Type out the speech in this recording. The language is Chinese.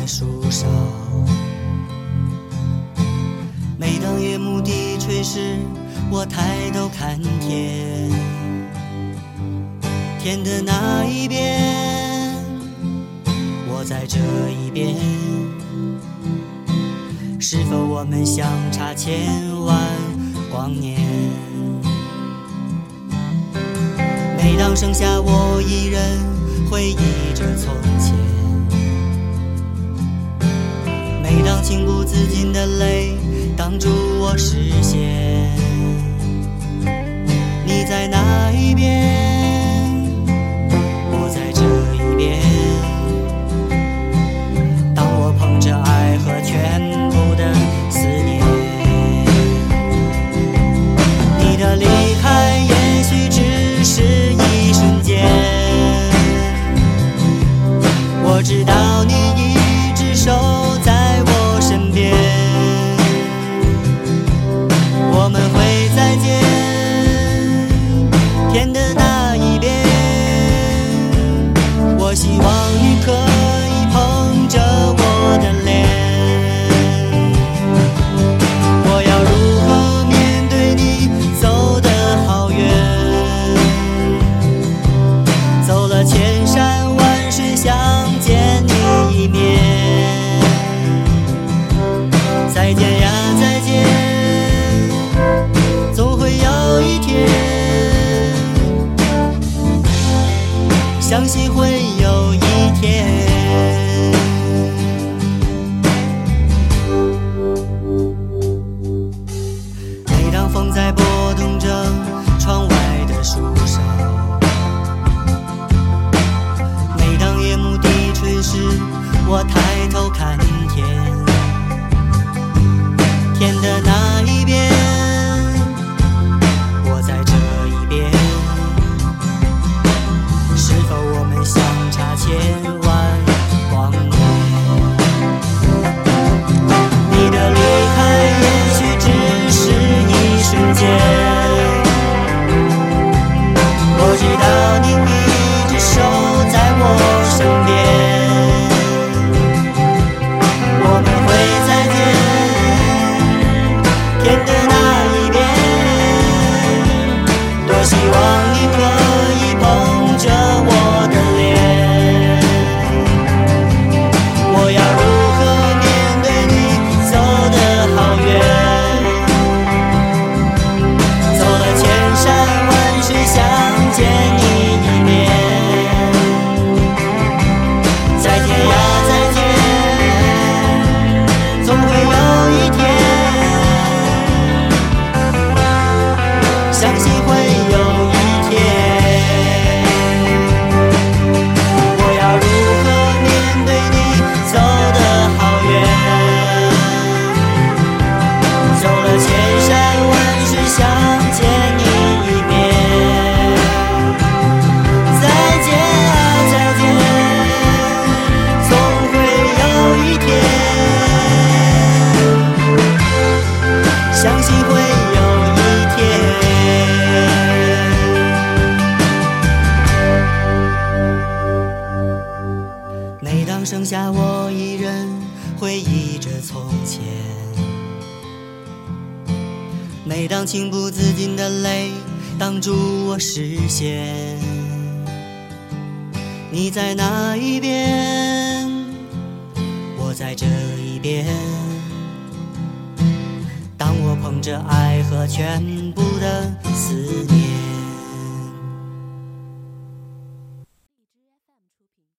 在树梢。每当夜幕低垂时，我抬头看天，天的那一边，我在这一边。是否我们相差千万光年？每当剩下我一人回忆着从前，每当情不自禁的泪挡住我视线，你在哪一边？我在这一边。当我捧着爱和全部的思念，你的离开也许只是一瞬间。我知道你一直守再见呀，再见，总会有一天。相信会有一天。每当风在拨动着窗外的树梢，每当夜幕低垂时，我抬头看下我一人回忆着从前，每当情不自禁的泪挡住我视线，你在哪一边？我在这一边。当我捧着爱和全部的思念。